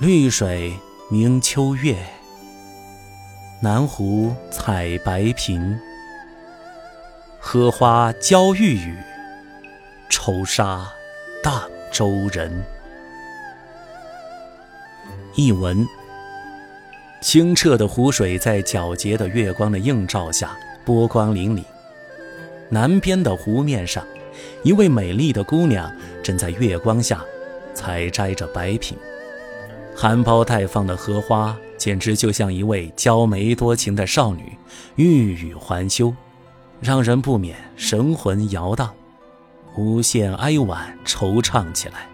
绿水明秋月，南湖采白苹。荷花娇玉宇，愁杀荡舟人。译文：清澈的湖水在皎洁的月光的映照下，波光粼粼。南边的湖面上，一位美丽的姑娘正在月光下采摘着白品。含苞待放的荷花，简直就像一位娇美多情的少女，欲语还休，让人不免神魂摇荡，无限哀婉惆怅起来。